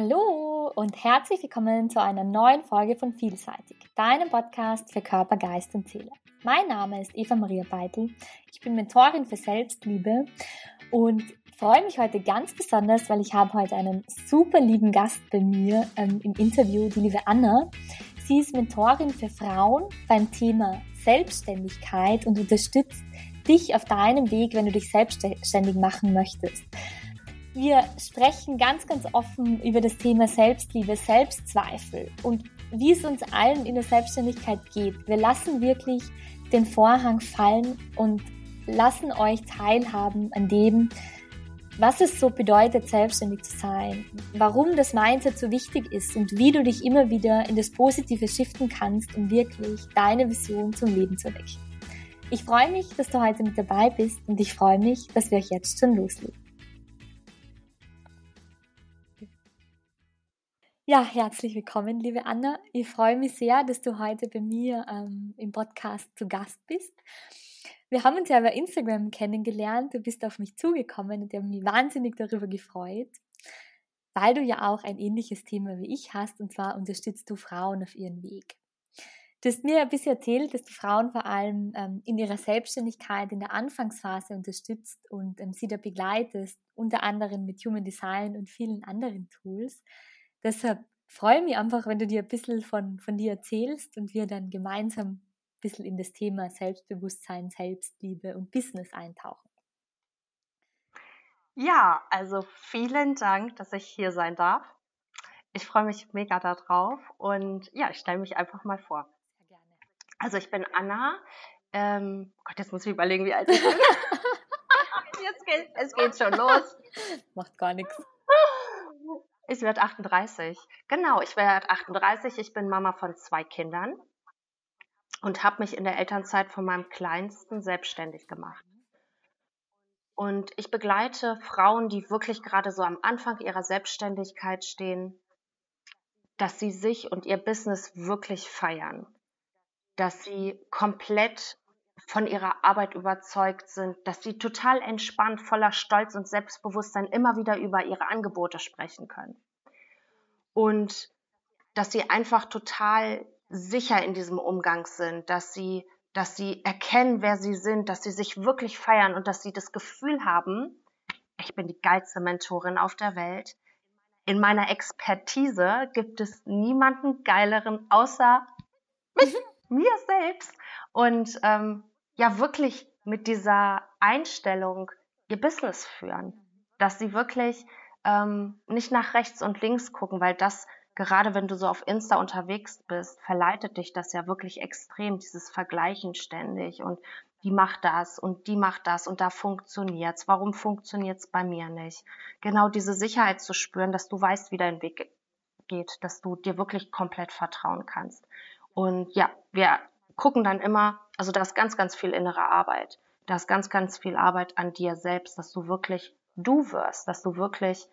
Hallo und herzlich willkommen zu einer neuen Folge von Vielseitig, deinem Podcast für Körper, Geist und Seele. Mein Name ist Eva Maria Beitel. Ich bin Mentorin für Selbstliebe und freue mich heute ganz besonders, weil ich habe heute einen super lieben Gast bei mir ähm, im Interview, die liebe Anna. Sie ist Mentorin für Frauen beim Thema Selbstständigkeit und unterstützt dich auf deinem Weg, wenn du dich selbstständig machen möchtest. Wir sprechen ganz, ganz offen über das Thema Selbstliebe, Selbstzweifel und wie es uns allen in der Selbstständigkeit geht. Wir lassen wirklich den Vorhang fallen und lassen euch teilhaben an dem, was es so bedeutet, selbstständig zu sein, warum das Mindset so wichtig ist und wie du dich immer wieder in das Positive shiften kannst, um wirklich deine Vision zum Leben zu wecken. Ich freue mich, dass du heute mit dabei bist und ich freue mich, dass wir euch jetzt schon loslegen. Ja, herzlich willkommen, liebe Anna. Ich freue mich sehr, dass du heute bei mir ähm, im Podcast zu Gast bist. Wir haben uns ja über Instagram kennengelernt. Du bist auf mich zugekommen und ich habe mich wahnsinnig darüber gefreut, weil du ja auch ein ähnliches Thema wie ich hast und zwar unterstützt du Frauen auf ihren Weg. Du hast mir ein bisschen erzählt, dass du Frauen vor allem ähm, in ihrer Selbstständigkeit in der Anfangsphase unterstützt und ähm, sie da begleitest, unter anderem mit Human Design und vielen anderen Tools. Deshalb freue ich mich einfach, wenn du dir ein bisschen von, von dir erzählst und wir dann gemeinsam ein bisschen in das Thema Selbstbewusstsein, Selbstliebe und Business eintauchen. Ja, also vielen Dank, dass ich hier sein darf. Ich freue mich mega darauf und ja, ich stelle mich einfach mal vor. Sehr gerne. Also ich bin Anna. Ähm, Gott, jetzt muss ich überlegen, wie alt ich bin. jetzt geht, es geht schon los. Macht gar nichts. Ich werde 38. Genau, ich werde 38. Ich bin Mama von zwei Kindern und habe mich in der Elternzeit von meinem Kleinsten selbstständig gemacht. Und ich begleite Frauen, die wirklich gerade so am Anfang ihrer Selbstständigkeit stehen, dass sie sich und ihr Business wirklich feiern, dass sie komplett von ihrer Arbeit überzeugt sind, dass sie total entspannt, voller Stolz und Selbstbewusstsein immer wieder über ihre Angebote sprechen können. Und dass sie einfach total sicher in diesem Umgang sind, dass sie, dass sie erkennen, wer sie sind, dass sie sich wirklich feiern und dass sie das Gefühl haben, ich bin die geilste Mentorin auf der Welt. In meiner Expertise gibt es niemanden geileren außer mich, mir selbst. Und ähm, ja wirklich mit dieser Einstellung ihr Business führen, dass sie wirklich ähm, nicht nach rechts und links gucken, weil das gerade wenn du so auf Insta unterwegs bist, verleitet dich das ja wirklich extrem, dieses Vergleichen ständig und die macht das und die macht das und da funktioniert's. Warum funktioniert's bei mir nicht? Genau diese Sicherheit zu spüren, dass du weißt, wie dein Weg geht, dass du dir wirklich komplett vertrauen kannst. Und ja, wir gucken dann immer, also da ist ganz, ganz viel innere Arbeit. Da ist ganz, ganz viel Arbeit an dir selbst, dass du wirklich du wirst, dass du wirklich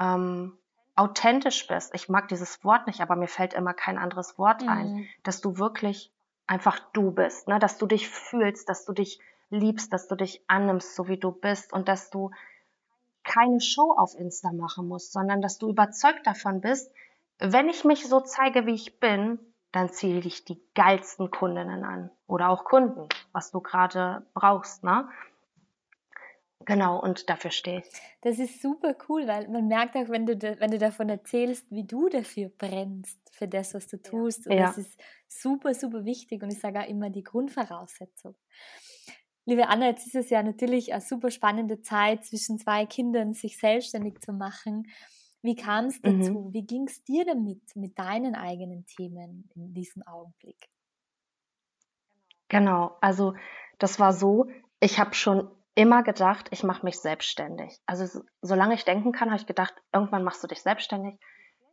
ähm, authentisch bist. Ich mag dieses Wort nicht, aber mir fällt immer kein anderes Wort mhm. ein, dass du wirklich einfach du bist, ne? dass du dich fühlst, dass du dich liebst, dass du dich annimmst, so wie du bist und dass du keine Show auf Insta machen musst, sondern dass du überzeugt davon bist, wenn ich mich so zeige, wie ich bin, dann ziehe ich die geilsten Kundinnen an oder auch Kunden, was du gerade brauchst, ne? Genau, und dafür stehe ich. Das ist super cool, weil man merkt auch, wenn du, wenn du davon erzählst, wie du dafür brennst, für das, was du tust. Und ja. das ist super, super wichtig und ich sage auch immer die Grundvoraussetzung. Liebe Anna, jetzt ist es ja natürlich eine super spannende Zeit zwischen zwei Kindern, sich selbstständig zu machen. Wie kam es dazu? Mhm. Wie ging es dir damit, mit deinen eigenen Themen in diesem Augenblick? Genau, also das war so, ich habe schon immer gedacht, ich mache mich selbstständig. Also solange ich denken kann, habe ich gedacht, irgendwann machst du dich selbstständig.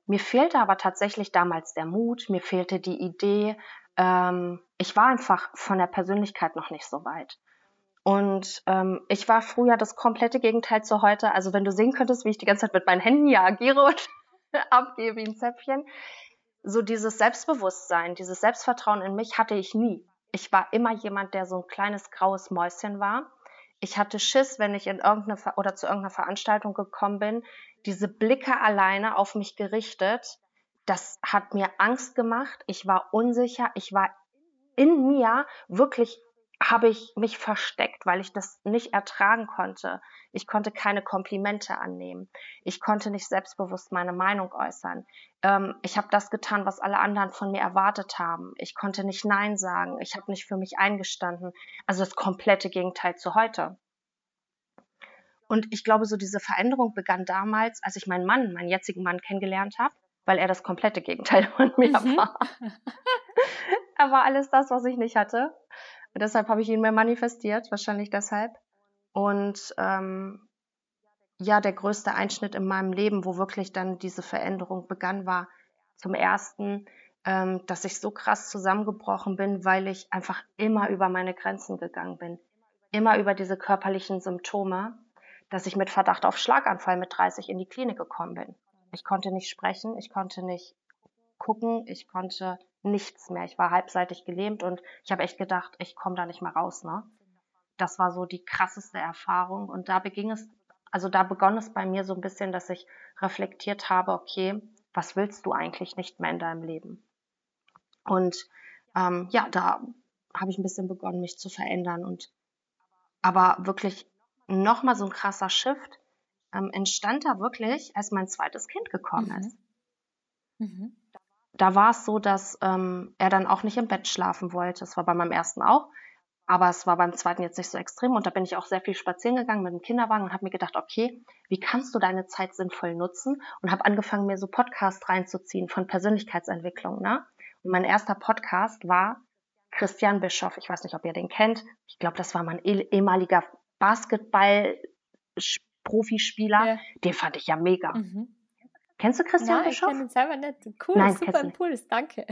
Mir fehlte aber tatsächlich damals der Mut, mir fehlte die Idee. Ähm, ich war einfach von der Persönlichkeit noch nicht so weit. Und ähm, ich war früher das komplette Gegenteil zu heute. Also wenn du sehen könntest, wie ich die ganze Zeit mit meinen Händen hier agiere und abgehe wie ein Zäpfchen. So dieses Selbstbewusstsein, dieses Selbstvertrauen in mich hatte ich nie. Ich war immer jemand, der so ein kleines graues Mäuschen war. Ich hatte Schiss, wenn ich in irgendeine oder zu irgendeiner Veranstaltung gekommen bin, diese Blicke alleine auf mich gerichtet, das hat mir Angst gemacht. Ich war unsicher. Ich war in mir wirklich habe ich mich versteckt, weil ich das nicht ertragen konnte. Ich konnte keine Komplimente annehmen. Ich konnte nicht selbstbewusst meine Meinung äußern. Ähm, ich habe das getan, was alle anderen von mir erwartet haben. Ich konnte nicht Nein sagen. Ich habe nicht für mich eingestanden. Also das komplette Gegenteil zu heute. Und ich glaube, so diese Veränderung begann damals, als ich meinen Mann, meinen jetzigen Mann kennengelernt habe, weil er das komplette Gegenteil von mir mhm. war. er war alles das, was ich nicht hatte. Und deshalb habe ich ihn mir manifestiert, wahrscheinlich deshalb. Und ähm, ja, der größte Einschnitt in meinem Leben, wo wirklich dann diese Veränderung begann, war zum ersten, ähm, dass ich so krass zusammengebrochen bin, weil ich einfach immer über meine Grenzen gegangen bin. Immer über diese körperlichen Symptome dass ich mit Verdacht auf Schlaganfall mit 30 in die Klinik gekommen bin. Ich konnte nicht sprechen, ich konnte nicht gucken, ich konnte nichts mehr. Ich war halbseitig gelähmt und ich habe echt gedacht, ich komme da nicht mehr raus. Ne? Das war so die krasseste Erfahrung und da beging es, also da begann es bei mir so ein bisschen, dass ich reflektiert habe, okay, was willst du eigentlich nicht mehr in deinem Leben? Und ähm, ja, da habe ich ein bisschen begonnen, mich zu verändern und aber wirklich nochmal so ein krasser Shift ähm, entstand da wirklich, als mein zweites Kind gekommen mhm. ist. Mhm. Da war es so, dass ähm, er dann auch nicht im Bett schlafen wollte. Das war bei meinem ersten auch. Aber es war beim zweiten jetzt nicht so extrem. Und da bin ich auch sehr viel spazieren gegangen mit dem Kinderwagen und habe mir gedacht, okay, wie kannst du deine Zeit sinnvoll nutzen? Und habe angefangen, mir so Podcasts reinzuziehen von Persönlichkeitsentwicklung. Ne? Und mein erster Podcast war Christian Bischoff. Ich weiß nicht, ob ihr den kennt. Ich glaube, das war mein ehemaliger Basketball-Profispieler, ja. den fand ich ja mega. Mhm. Kennst du Christian Nein, Bischoff? ich kenne ihn selber nicht. Cool, Nein, super Impuls, danke.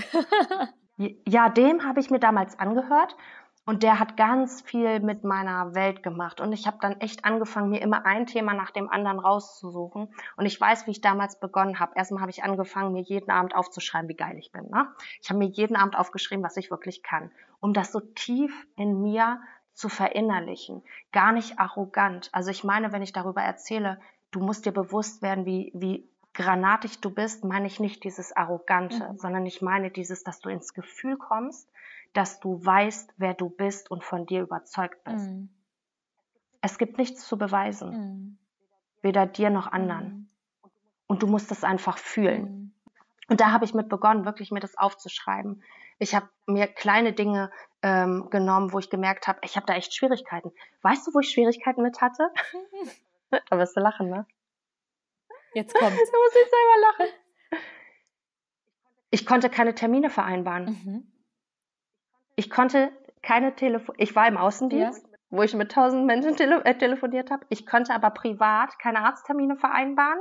ja, dem habe ich mir damals angehört und der hat ganz viel mit meiner Welt gemacht. Und ich habe dann echt angefangen, mir immer ein Thema nach dem anderen rauszusuchen. Und ich weiß, wie ich damals begonnen habe. Erstmal habe ich angefangen, mir jeden Abend aufzuschreiben, wie geil ich bin. Ne? Ich habe mir jeden Abend aufgeschrieben, was ich wirklich kann, um das so tief in mir zu verinnerlichen, gar nicht arrogant. Also ich meine, wenn ich darüber erzähle, du musst dir bewusst werden, wie, wie granatig du bist, meine ich nicht dieses Arrogante, mhm. sondern ich meine dieses, dass du ins Gefühl kommst, dass du weißt, wer du bist und von dir überzeugt bist. Mhm. Es gibt nichts zu beweisen, mhm. weder dir noch anderen. Mhm. Und du musst es einfach fühlen. Mhm. Und da habe ich mit begonnen, wirklich mir das aufzuschreiben. Ich habe mir kleine Dinge ähm, genommen, wo ich gemerkt habe, ich habe da echt Schwierigkeiten. Weißt du, wo ich Schwierigkeiten mit hatte? da wirst du lachen, ne? Jetzt kommt. Da muss ich selber lachen. Ich konnte keine Termine vereinbaren. Mhm. Ich konnte keine Telefon. Ich war im Außendienst, ja. wo ich mit tausend Menschen tele äh, telefoniert habe. Ich konnte aber privat keine Arzttermine vereinbaren,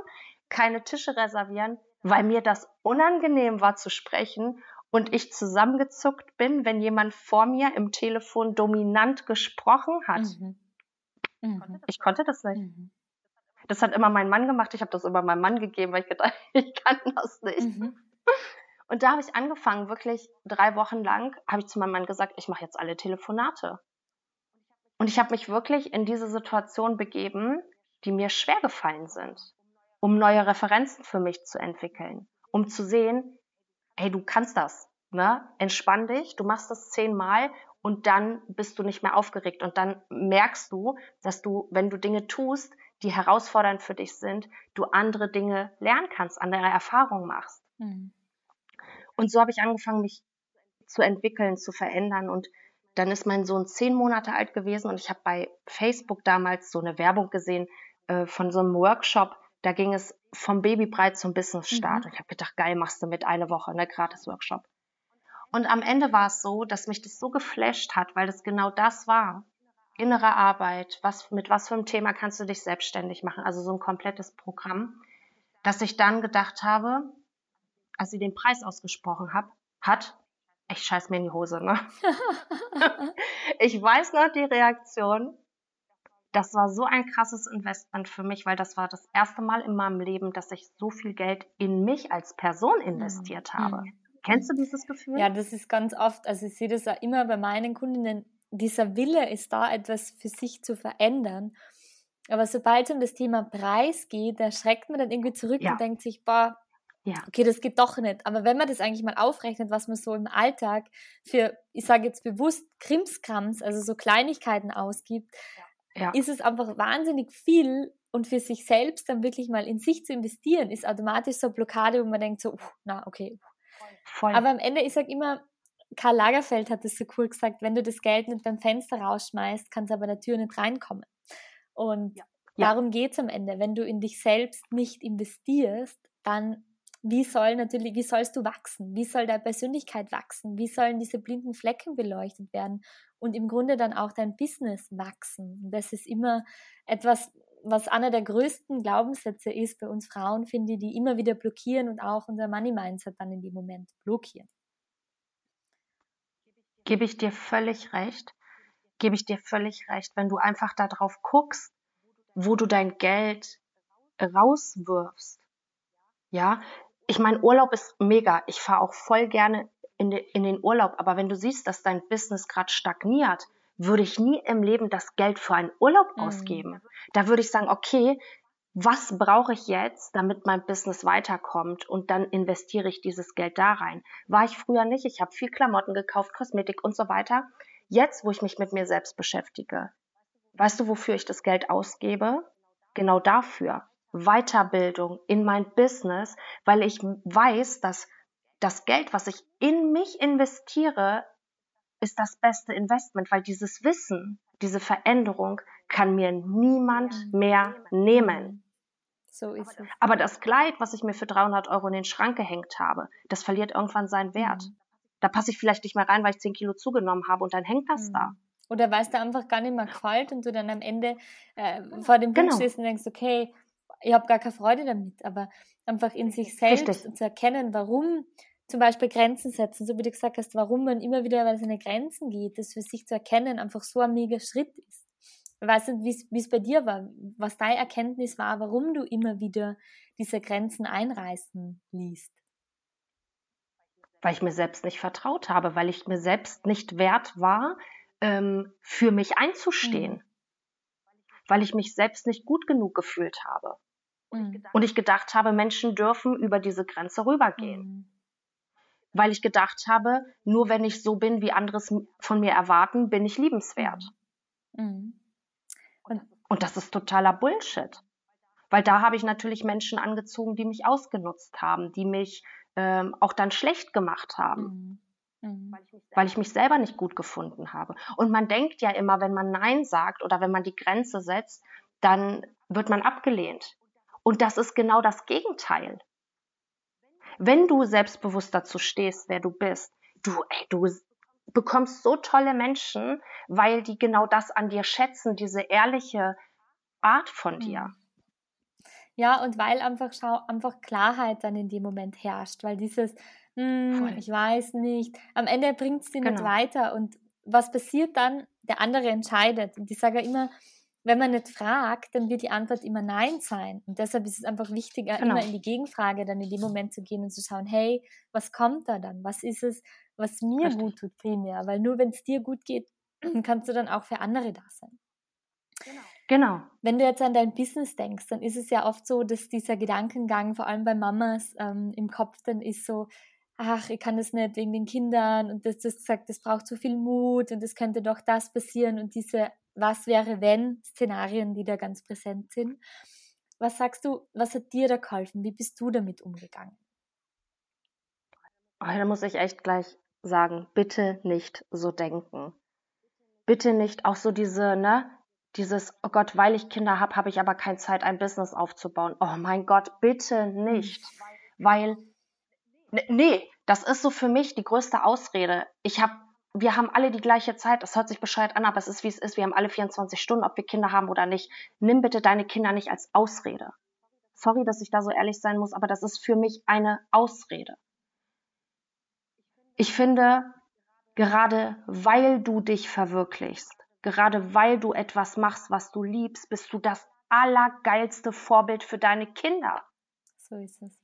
keine Tische reservieren, weil mir das unangenehm war zu sprechen und ich zusammengezuckt bin, wenn jemand vor mir im Telefon dominant gesprochen hat. Mhm. Mhm. Ich konnte das nicht. Mhm. Das hat immer mein Mann gemacht. Ich habe das immer meinem Mann gegeben, weil ich gedacht, ich kann das nicht. Mhm. Und da habe ich angefangen, wirklich drei Wochen lang, habe ich zu meinem Mann gesagt, ich mache jetzt alle Telefonate. Und ich habe mich wirklich in diese Situation begeben, die mir schwer gefallen sind, um neue Referenzen für mich zu entwickeln, um zu sehen, hey, du kannst das, ne? Entspann dich, du machst das zehnmal und dann bist du nicht mehr aufgeregt und dann merkst du, dass du, wenn du Dinge tust, die herausfordernd für dich sind, du andere Dinge lernen kannst, andere Erfahrungen machst. Mhm. Und so habe ich angefangen, mich zu entwickeln, zu verändern und dann ist mein Sohn zehn Monate alt gewesen und ich habe bei Facebook damals so eine Werbung gesehen äh, von so einem Workshop, da ging es vom Babybrei zum Business-Start. Mhm. Ich habe gedacht, geil, machst du mit eine Woche, ne, Gratis-Workshop. Und am Ende war es so, dass mich das so geflasht hat, weil das genau das war. Innere Arbeit, was, mit was für einem Thema kannst du dich selbstständig machen? Also so ein komplettes Programm, dass ich dann gedacht habe, als sie den Preis ausgesprochen hab, hat, ich scheiß mir in die Hose, ne? ich weiß noch die Reaktion das war so ein krasses Investment für mich, weil das war das erste Mal in meinem Leben, dass ich so viel Geld in mich als Person investiert mhm. habe. Kennst du dieses Gefühl? Ja, das ist ganz oft, also ich sehe das ja immer bei meinen Kundinnen, dieser Wille ist da, etwas für sich zu verändern. Aber sobald es um das Thema Preis geht, da schreckt man dann irgendwie zurück ja. und denkt sich, boah, ja. okay, das geht doch nicht. Aber wenn man das eigentlich mal aufrechnet, was man so im Alltag für, ich sage jetzt bewusst, Krimskrams, also so Kleinigkeiten ausgibt, ja. ist es einfach wahnsinnig viel. Und für sich selbst dann wirklich mal in sich zu investieren, ist automatisch so eine Blockade, wo man denkt so, uh, na, okay. Voll. Aber am Ende, ich sage immer, Karl Lagerfeld hat es so cool gesagt, wenn du das Geld nicht beim Fenster rausschmeißt, kann es aber der Tür nicht reinkommen. Und ja. darum geht es am Ende. Wenn du in dich selbst nicht investierst, dann wie soll natürlich, wie sollst du wachsen? Wie soll deine Persönlichkeit wachsen? Wie sollen diese blinden Flecken beleuchtet werden? Und im Grunde dann auch dein Business wachsen. Das ist immer etwas, was einer der größten Glaubenssätze ist bei uns Frauen, finde ich, die immer wieder blockieren und auch unser Money Mindset dann in dem Moment blockieren gebe ich dir völlig recht. Gebe ich dir völlig recht, wenn du einfach darauf guckst, wo du dein Geld rauswirfst. Ja, ich meine, Urlaub ist mega. Ich fahre auch voll gerne in, de, in den Urlaub. Aber wenn du siehst, dass dein Business gerade stagniert, würde ich nie im Leben das Geld für einen Urlaub mhm. ausgeben. Da würde ich sagen, okay, was brauche ich jetzt, damit mein Business weiterkommt und dann investiere ich dieses Geld da rein. War ich früher nicht. Ich habe viel Klamotten gekauft, Kosmetik und so weiter. Jetzt, wo ich mich mit mir selbst beschäftige, weißt du, wofür ich das Geld ausgebe? Genau dafür. Weiterbildung in mein Business, weil ich weiß, dass das Geld, was ich in mich investiere, ist das beste Investment, weil dieses Wissen, diese Veränderung kann mir niemand mehr nehmen. So ist es. Aber das Kleid, was ich mir für 300 Euro in den Schrank gehängt habe, das verliert irgendwann seinen Wert. Mhm. Da passe ich vielleicht nicht mehr rein, weil ich 10 Kilo zugenommen habe und dann hängt das mhm. da. Oder weil es dir einfach gar nicht mehr gefällt und du dann am Ende äh, vor dem Punkt genau. stehst und denkst, okay, ich habe gar keine Freude damit, aber einfach in sich selbst Richtig. zu erkennen, warum zum Beispiel Grenzen setzen, so wie du gesagt hast, warum man immer wieder über seine Grenzen geht, das für sich zu erkennen, einfach so ein mega Schritt ist. Weiß nicht, wie es bei dir war, was deine Erkenntnis war, warum du immer wieder diese Grenzen einreißen liest. Weil ich mir selbst nicht vertraut habe, weil ich mir selbst nicht wert war, ähm, für mich einzustehen. Mhm. Weil ich mich selbst nicht gut genug gefühlt habe. Mhm. Und ich gedacht habe, Menschen dürfen über diese Grenze rübergehen. Mhm. Weil ich gedacht habe, nur wenn ich so bin, wie andere es von mir erwarten, bin ich liebenswert. Mhm. Mhm. Und das ist totaler Bullshit. Weil da habe ich natürlich Menschen angezogen, die mich ausgenutzt haben, die mich ähm, auch dann schlecht gemacht haben. Mhm. mhm. Weil ich mich selber nicht gut gefunden habe. Und man denkt ja immer, wenn man Nein sagt oder wenn man die Grenze setzt, dann wird man abgelehnt. Und das ist genau das Gegenteil. Wenn du selbstbewusst dazu stehst, wer du bist, du, ey, du bekommst so tolle Menschen, weil die genau das an dir schätzen, diese ehrliche Art von dir. Mhm. Ja, und weil einfach, schau, einfach Klarheit dann in dem Moment herrscht, weil dieses, hm, ich weiß nicht, am Ende bringt es dir genau. nicht weiter. Und was passiert dann? Der andere entscheidet. Und ich sage immer, wenn man nicht fragt, dann wird die Antwort immer Nein sein. Und deshalb ist es einfach wichtiger, genau. immer in die Gegenfrage dann in dem Moment zu gehen und zu schauen, hey, was kommt da dann? Was ist es, was mir Richtig. gut tut primär? Weil nur wenn es dir gut geht, kannst du dann auch für andere da sein. Genau. Genau. Wenn du jetzt an dein Business denkst, dann ist es ja oft so, dass dieser Gedankengang, vor allem bei Mamas ähm, im Kopf, dann ist so, ach, ich kann das nicht wegen den Kindern und das, das sagt, das braucht so viel Mut und es könnte doch das passieren und diese Was wäre wenn Szenarien, die da ganz präsent sind. Was sagst du, was hat dir da geholfen? Wie bist du damit umgegangen? Oh, da muss ich echt gleich sagen, bitte nicht so denken. Bitte nicht auch so diese, ne, dieses, oh Gott, weil ich Kinder habe, habe ich aber keine Zeit, ein Business aufzubauen. Oh mein Gott, bitte nicht. Weil, nee, das ist so für mich die größte Ausrede. Ich habe, wir haben alle die gleiche Zeit. Das hört sich bescheuert an, aber es ist, wie es ist. Wir haben alle 24 Stunden, ob wir Kinder haben oder nicht. Nimm bitte deine Kinder nicht als Ausrede. Sorry, dass ich da so ehrlich sein muss, aber das ist für mich eine Ausrede. Ich finde, gerade weil du dich verwirklichst, Gerade weil du etwas machst, was du liebst, bist du das allergeilste Vorbild für deine Kinder. So ist es.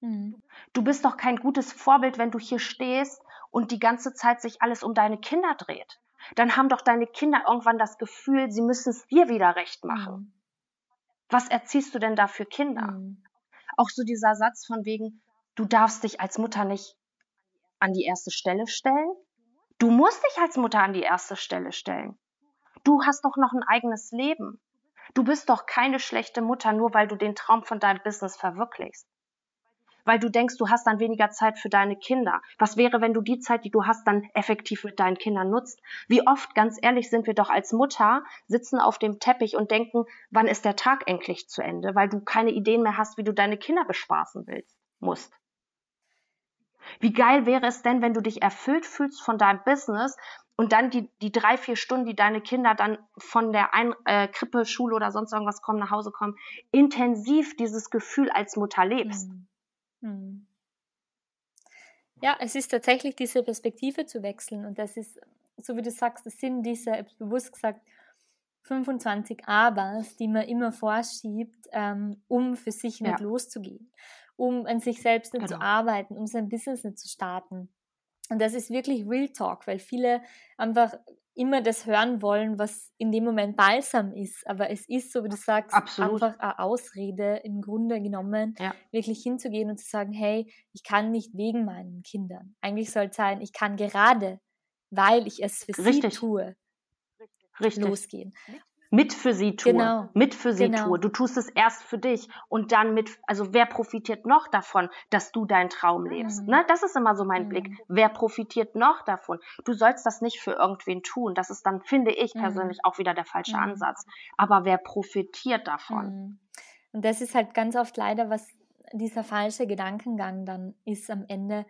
Mhm. Du bist doch kein gutes Vorbild, wenn du hier stehst und die ganze Zeit sich alles um deine Kinder dreht. Dann haben doch deine Kinder irgendwann das Gefühl, sie müssen es dir wieder recht machen. Mhm. Was erziehst du denn da für Kinder? Mhm. Auch so dieser Satz von wegen, du darfst dich als Mutter nicht an die erste Stelle stellen. Du musst dich als Mutter an die erste Stelle stellen. Du hast doch noch ein eigenes Leben. Du bist doch keine schlechte Mutter, nur weil du den Traum von deinem Business verwirklichst weil du denkst, du hast dann weniger Zeit für deine Kinder. Was wäre, wenn du die Zeit, die du hast, dann effektiv mit deinen Kindern nutzt? Wie oft, ganz ehrlich, sind wir doch als Mutter, sitzen auf dem Teppich und denken, wann ist der Tag endlich zu Ende, weil du keine Ideen mehr hast, wie du deine Kinder bespaßen willst, musst. Wie geil wäre es denn, wenn du dich erfüllt fühlst von deinem Business und dann die, die drei, vier Stunden, die deine Kinder dann von der Ein äh, Krippe, Schule oder sonst irgendwas kommen, nach Hause kommen, intensiv dieses Gefühl als Mutter lebst. Mhm. Hm. Ja, es ist tatsächlich diese Perspektive zu wechseln und das ist, so wie du sagst, das sind diese, bewusst gesagt, 25 Abers, die man immer vorschiebt, ähm, um für sich nicht ja. loszugehen, um an sich selbst nicht genau. zu arbeiten, um sein Business nicht zu starten. Und das ist wirklich Real Talk, weil viele einfach immer das hören wollen, was in dem Moment balsam ist. Aber es ist, so wie du sagst, Absolut. einfach eine Ausrede im Grunde genommen, ja. wirklich hinzugehen und zu sagen, hey, ich kann nicht wegen meinen Kindern. Eigentlich soll es sein, ich kann gerade, weil ich es für Richtig. sie tue, Richtig. losgehen mit für sie tue, genau. mit für sie genau. tue. Du tust es erst für dich und dann mit, also wer profitiert noch davon, dass du deinen Traum lebst? Mhm. Ne? Das ist immer so mein mhm. Blick. Wer profitiert noch davon? Du sollst das nicht für irgendwen tun. Das ist dann, finde ich mhm. persönlich, auch wieder der falsche mhm. Ansatz. Aber wer profitiert davon? Mhm. Und das ist halt ganz oft leider, was dieser falsche Gedankengang dann ist am Ende.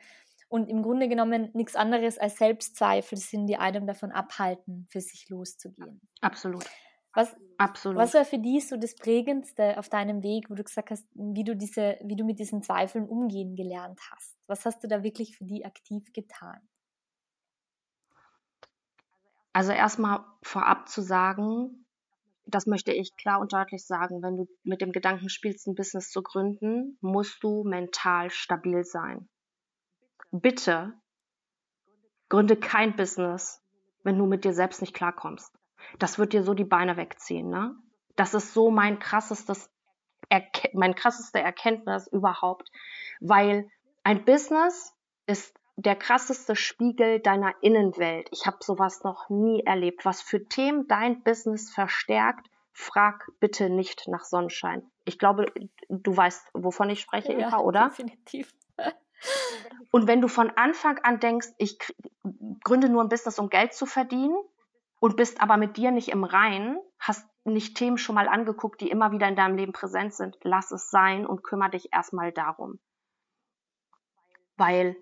Und im Grunde genommen nichts anderes als Selbstzweifel sind, die einem davon abhalten, für sich loszugehen. Absolut. Was, Absolut. Was war für dich so das Prägendste auf deinem Weg, wo du gesagt hast, wie du diese, wie du mit diesen Zweifeln umgehen gelernt hast? Was hast du da wirklich für die aktiv getan? Also erstmal vorab zu sagen, das möchte ich klar und deutlich sagen, wenn du mit dem Gedanken spielst, ein Business zu gründen, musst du mental stabil sein. Bitte gründe kein Business, wenn du mit dir selbst nicht klarkommst das wird dir so die Beine wegziehen. Ne? Das ist so mein krassestes, Erke mein krasseste Erkenntnis überhaupt, weil ein Business ist der krasseste Spiegel deiner Innenwelt. Ich habe sowas noch nie erlebt. Was für Themen dein Business verstärkt, frag bitte nicht nach Sonnenschein. Ich glaube, du weißt, wovon ich spreche, ja, Eva, oder? Definitiv. Und wenn du von Anfang an denkst, ich gründe nur ein Business, um Geld zu verdienen, und bist aber mit dir nicht im Reinen, hast nicht Themen schon mal angeguckt, die immer wieder in deinem Leben präsent sind, lass es sein und kümmere dich erstmal darum. Weil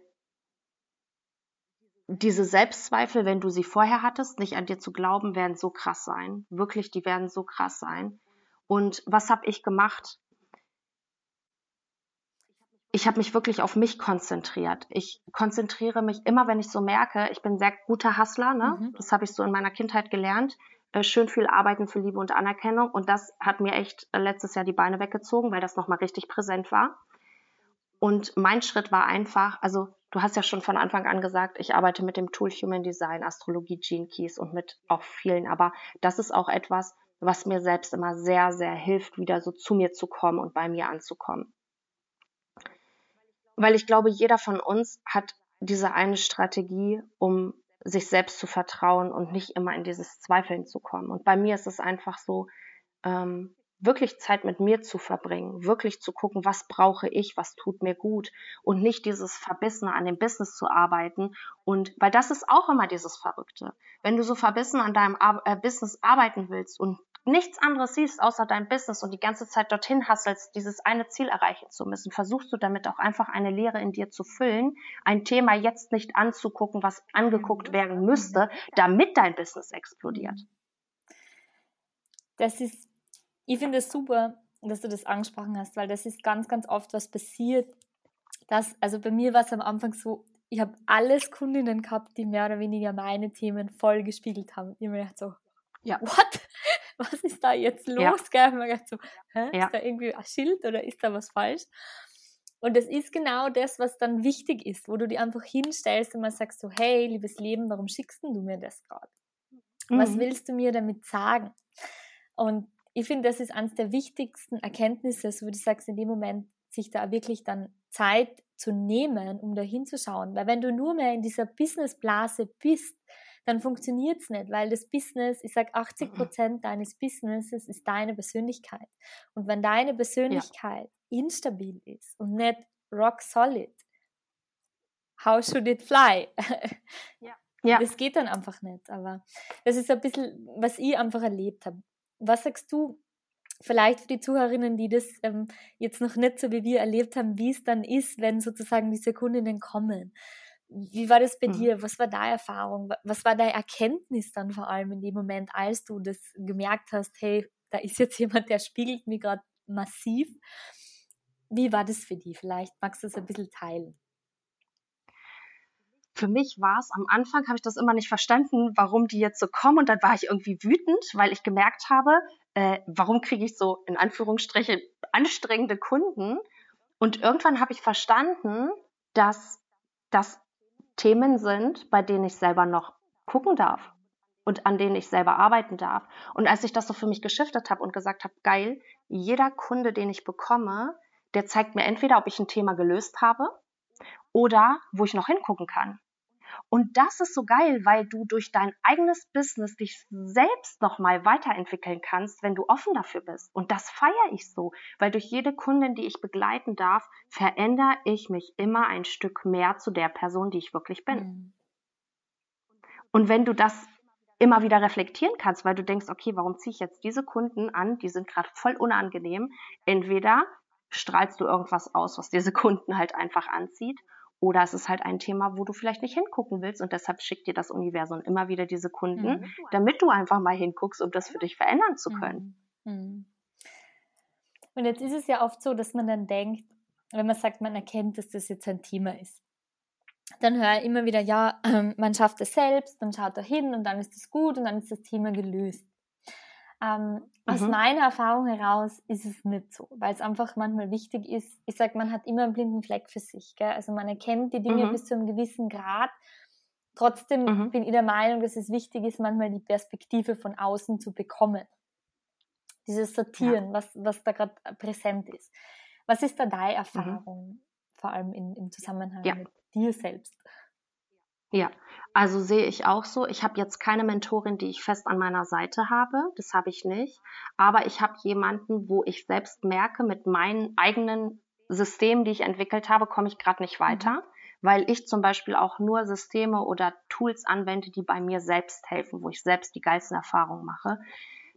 diese Selbstzweifel, wenn du sie vorher hattest, nicht an dir zu glauben, werden so krass sein. Wirklich, die werden so krass sein. Und was habe ich gemacht? Ich habe mich wirklich auf mich konzentriert. Ich konzentriere mich immer, wenn ich so merke, ich bin sehr guter Hustler, ne? Mhm. das habe ich so in meiner Kindheit gelernt. Äh, schön viel arbeiten für Liebe und Anerkennung. Und das hat mir echt äh, letztes Jahr die Beine weggezogen, weil das nochmal richtig präsent war. Und mein Schritt war einfach, also du hast ja schon von Anfang an gesagt, ich arbeite mit dem Tool Human Design, Astrologie, Gene Keys und mit auch vielen. Aber das ist auch etwas, was mir selbst immer sehr, sehr hilft, wieder so zu mir zu kommen und bei mir anzukommen weil ich glaube, jeder von uns hat diese eine Strategie, um sich selbst zu vertrauen und nicht immer in dieses Zweifeln zu kommen. Und bei mir ist es einfach so, ähm, wirklich Zeit mit mir zu verbringen, wirklich zu gucken, was brauche ich, was tut mir gut und nicht dieses Verbissene an dem Business zu arbeiten. Und weil das ist auch immer dieses Verrückte. Wenn du so verbissen an deinem Ar äh, Business arbeiten willst und nichts anderes siehst außer dein Business und die ganze Zeit dorthin hasselst, dieses eine Ziel erreichen zu müssen, versuchst du damit auch einfach eine Lehre in dir zu füllen, ein Thema jetzt nicht anzugucken, was angeguckt werden müsste, damit dein Business explodiert. Das ist, ich finde es super, dass du das angesprochen hast, weil das ist ganz, ganz oft was passiert. Dass, also bei mir war es am Anfang so, ich habe alles Kundinnen gehabt, die mehr oder weniger meine Themen voll gespiegelt haben. Ich mir gedacht so, ja. what? Was ist da jetzt los? Ja. Gell? Man gedacht so, hä? Ja. ist da irgendwie ein Schild oder ist da was falsch? Und das ist genau das, was dann wichtig ist, wo du dir einfach hinstellst und mal sagst so, hey, liebes Leben, warum schickst du mir das gerade? Mhm. Was willst du mir damit sagen? Und ich finde, das ist eines der wichtigsten Erkenntnisse, so wie du sagst, in dem Moment sich da wirklich dann Zeit zu nehmen, um da hinzuschauen. Weil wenn du nur mehr in dieser Businessblase bist, dann funktioniert es nicht, weil das Business, ich sage 80 Prozent deines Businesses ist deine Persönlichkeit. Und wenn deine Persönlichkeit ja. instabil ist und nicht rock solid, how should it fly? ja. ja. Das geht dann einfach nicht. Aber das ist ein bisschen, was ich einfach erlebt habe. Was sagst du, vielleicht für die Zuhörerinnen, die das ähm, jetzt noch nicht so wie wir erlebt haben, wie es dann ist, wenn sozusagen diese Kundinnen kommen? Wie war das bei mhm. dir? Was war deine Erfahrung? Was war deine Erkenntnis dann vor allem in dem Moment, als du das gemerkt hast, hey, da ist jetzt jemand, der spiegelt mir gerade massiv. Wie war das für dich? Vielleicht magst du es ein bisschen teilen. Für mich war es am Anfang, habe ich das immer nicht verstanden, warum die jetzt so kommen. Und dann war ich irgendwie wütend, weil ich gemerkt habe, äh, warum kriege ich so in Anführungsstrichen anstrengende Kunden? Und irgendwann habe ich verstanden, dass das Themen sind, bei denen ich selber noch gucken darf und an denen ich selber arbeiten darf. Und als ich das so für mich geschiftet habe und gesagt habe, geil, jeder Kunde, den ich bekomme, der zeigt mir entweder, ob ich ein Thema gelöst habe oder wo ich noch hingucken kann. Und das ist so geil, weil du durch dein eigenes Business dich selbst nochmal weiterentwickeln kannst, wenn du offen dafür bist. Und das feiere ich so, weil durch jede Kundin, die ich begleiten darf, verändere ich mich immer ein Stück mehr zu der Person, die ich wirklich bin. Mhm. Und wenn du das immer wieder reflektieren kannst, weil du denkst, okay, warum ziehe ich jetzt diese Kunden an? Die sind gerade voll unangenehm. Entweder strahlst du irgendwas aus, was diese Kunden halt einfach anzieht, oder es ist halt ein Thema, wo du vielleicht nicht hingucken willst und deshalb schickt dir das Universum immer wieder diese Kunden, mhm. damit du einfach mal hinguckst, um das für dich verändern zu können. Mhm. mhm. Und jetzt ist es ja oft so, dass man dann denkt, wenn man sagt, man erkennt, dass das jetzt ein Thema ist, dann höre ich immer wieder, ja, man schafft es selbst, dann schaut er hin und dann ist es gut und dann ist das Thema gelöst. Ähm, aus mhm. meiner Erfahrung heraus ist es nicht so, weil es einfach manchmal wichtig ist. Ich sage, man hat immer einen blinden Fleck für sich. Gell? Also man erkennt die Dinge mhm. bis zu einem gewissen Grad. Trotzdem mhm. bin ich der Meinung, dass es wichtig ist, manchmal die Perspektive von außen zu bekommen. Dieses Sortieren, ja. was, was da gerade präsent ist. Was ist da deine mhm. Erfahrung, vor allem in, im Zusammenhang ja. mit dir selbst? Ja, also sehe ich auch so. Ich habe jetzt keine Mentorin, die ich fest an meiner Seite habe. Das habe ich nicht. Aber ich habe jemanden, wo ich selbst merke, mit meinen eigenen Systemen, die ich entwickelt habe, komme ich gerade nicht weiter, mhm. weil ich zum Beispiel auch nur Systeme oder Tools anwende, die bei mir selbst helfen, wo ich selbst die geilsten Erfahrungen mache.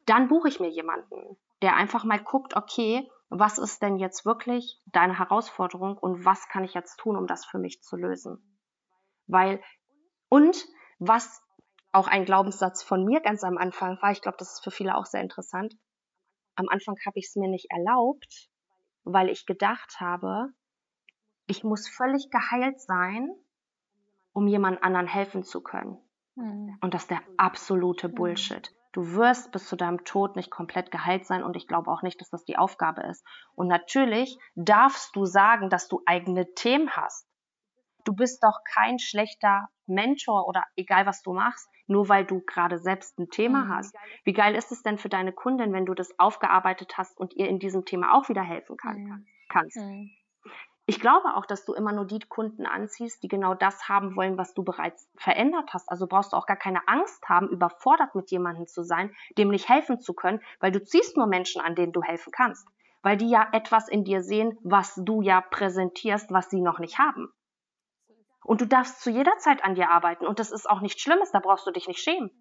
Dann buche ich mir jemanden, der einfach mal guckt, okay, was ist denn jetzt wirklich deine Herausforderung und was kann ich jetzt tun, um das für mich zu lösen? Weil und was auch ein Glaubenssatz von mir ganz am Anfang war, ich glaube, das ist für viele auch sehr interessant. Am Anfang habe ich es mir nicht erlaubt, weil ich gedacht habe, ich muss völlig geheilt sein, um jemand anderen helfen zu können. Mhm. Und das ist der absolute hm. Bullshit. Du wirst bis zu deinem Tod nicht komplett geheilt sein und ich glaube auch nicht, dass das die Aufgabe ist. Und natürlich darfst du sagen, dass du eigene Themen hast du bist doch kein schlechter Mentor oder egal was du machst, nur weil du gerade selbst ein Thema mhm. hast. Wie geil ist es denn für deine Kundin, wenn du das aufgearbeitet hast und ihr in diesem Thema auch wieder helfen kann, mhm. kannst? Mhm. Ich glaube auch, dass du immer nur die Kunden anziehst, die genau das haben wollen, was du bereits verändert hast. Also brauchst du auch gar keine Angst haben, überfordert mit jemandem zu sein, dem nicht helfen zu können, weil du ziehst nur Menschen an, denen du helfen kannst. Weil die ja etwas in dir sehen, was du ja präsentierst, was sie noch nicht haben. Und du darfst zu jeder Zeit an dir arbeiten. Und das ist auch nichts Schlimmes, da brauchst du dich nicht schämen.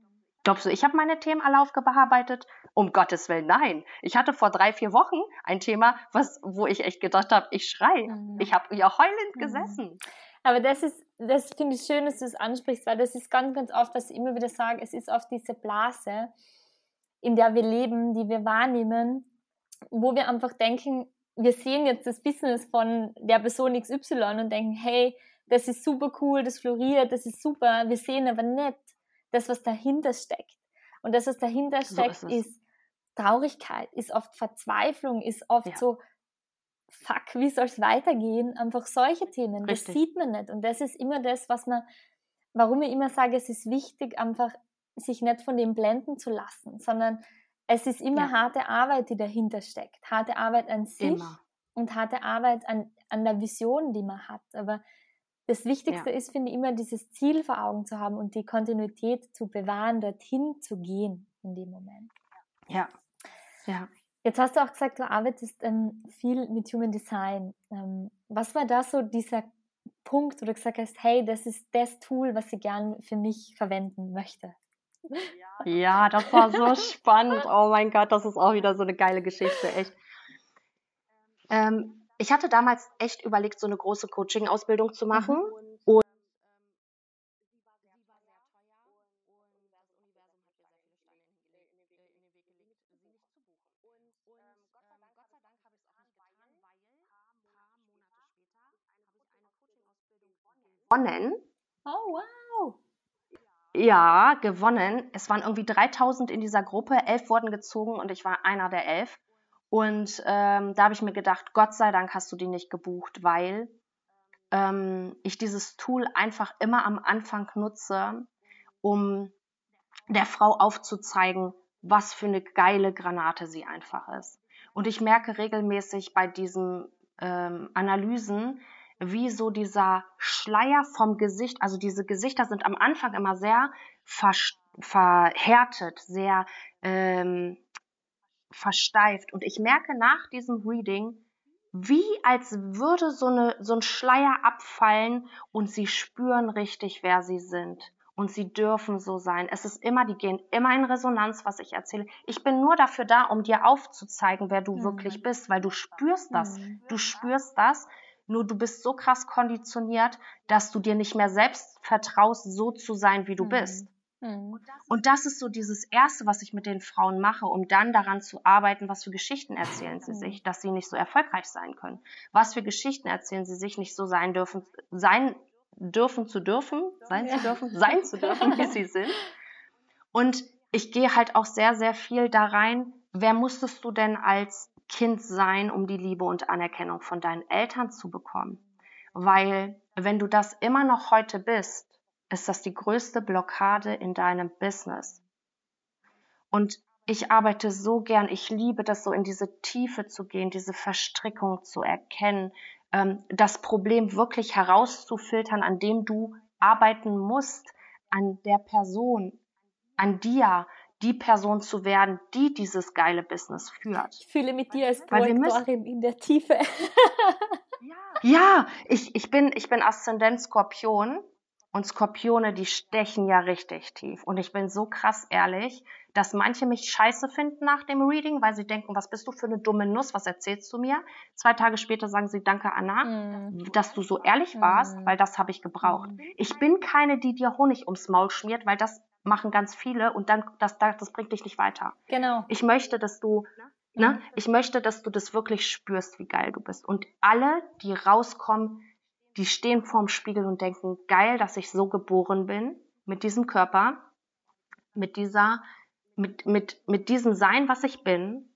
Glaubst du, ich habe meine Themen alle aufgearbeitet? Um Gottes Willen, nein. Ich hatte vor drei, vier Wochen ein Thema, was, wo ich echt gedacht habe, ich schrei. Mhm. Ich habe ja heulend mhm. gesessen. Aber das ist, das finde ich schön, dass du es ansprichst, weil das ist ganz, ganz oft, was ich immer wieder sage, es ist oft diese Blase, in der wir leben, die wir wahrnehmen, wo wir einfach denken, wir sehen jetzt das Business von der Person XY und denken, hey, das ist super cool, das floriert, das ist super. Wir sehen aber nicht das, was dahinter steckt. Und das, was dahinter steckt, so ist, ist, Traurigkeit, ist oft Verzweiflung, ist oft ja. so, fuck, wie soll es weitergehen? Einfach solche Themen, Richtig. das sieht man nicht. Und das ist immer das, was man, warum ich immer sage, es ist wichtig, einfach sich nicht von dem blenden zu lassen, sondern es ist immer ja. harte Arbeit, die dahinter steckt. Harte Arbeit an sich immer. und harte Arbeit an, an der Vision, die man hat. Aber das Wichtigste ja. ist, finde ich, immer dieses Ziel vor Augen zu haben und die Kontinuität zu bewahren, dorthin zu gehen in dem Moment. Ja. Ja. Jetzt hast du auch gesagt, du arbeitest ähm, viel mit Human Design. Ähm, was war da so dieser Punkt, wo du gesagt hast, hey, das ist das Tool, was ich gern für mich verwenden möchte? Ja, das war so spannend. Oh mein Gott, das ist auch wieder so eine geile Geschichte, echt. Ähm, ich hatte damals echt überlegt, so eine große Coaching-Ausbildung zu machen. Mhm. Und gewonnen. Oh, wow. Ja, gewonnen. Es waren irgendwie 3000 in dieser Gruppe, elf wurden gezogen und ich war einer der elf. Und ähm, da habe ich mir gedacht, Gott sei Dank hast du die nicht gebucht, weil ähm, ich dieses Tool einfach immer am Anfang nutze, um der Frau aufzuzeigen, was für eine geile Granate sie einfach ist. Und ich merke regelmäßig bei diesen ähm, Analysen, wie so dieser Schleier vom Gesicht, also diese Gesichter sind am Anfang immer sehr ver verhärtet, sehr ähm, versteift. Und ich merke nach diesem Reading, wie als würde so, eine, so ein Schleier abfallen und sie spüren richtig, wer sie sind. Und sie dürfen so sein. Es ist immer, die gehen immer in Resonanz, was ich erzähle. Ich bin nur dafür da, um dir aufzuzeigen, wer du mhm. wirklich bist, weil du spürst das. Mhm. Du spürst das. Nur du bist so krass konditioniert, dass du dir nicht mehr selbst vertraust, so zu sein, wie du mhm. bist. Mhm. Und das ist so dieses Erste, was ich mit den Frauen mache, um dann daran zu arbeiten, was für Geschichten erzählen sie sich, mhm. dass sie nicht so erfolgreich sein können. Was für Geschichten erzählen sie sich nicht so sein dürfen, sein dürfen zu dürfen, sein zu dürfen, sein zu dürfen, wie sie sind. Und ich gehe halt auch sehr, sehr viel da rein, wer musstest du denn als Kind sein, um die Liebe und Anerkennung von deinen Eltern zu bekommen? Weil wenn du das immer noch heute bist, ist das die größte Blockade in deinem Business. Und ich arbeite so gern, ich liebe das so in diese Tiefe zu gehen, diese Verstrickung zu erkennen, ähm, das Problem wirklich herauszufiltern, an dem du arbeiten musst, an der Person, an dir, die Person zu werden, die dieses geile Business führt. Ich fühle mit dir als Projektorin in der Tiefe. ja, ich, ich bin, ich bin Aszendent Skorpion und Skorpione, die stechen ja richtig tief. Und ich bin so krass ehrlich, dass manche mich scheiße finden nach dem Reading, weil sie denken, was bist du für eine dumme Nuss, was erzählst du mir? Zwei Tage später sagen sie, danke Anna, mm. dass du so ehrlich warst, mm. weil das habe ich gebraucht. Mm. Ich bin keine, die dir Honig ums Maul schmiert, weil das machen ganz viele und dann, das, das bringt dich nicht weiter. Genau. Ich möchte, dass du, ne, ich möchte, dass du das wirklich spürst, wie geil du bist. Und alle, die rauskommen, die stehen vorm Spiegel und denken, geil, dass ich so geboren bin, mit diesem Körper, mit dieser, mit, mit, mit diesem Sein, was ich bin.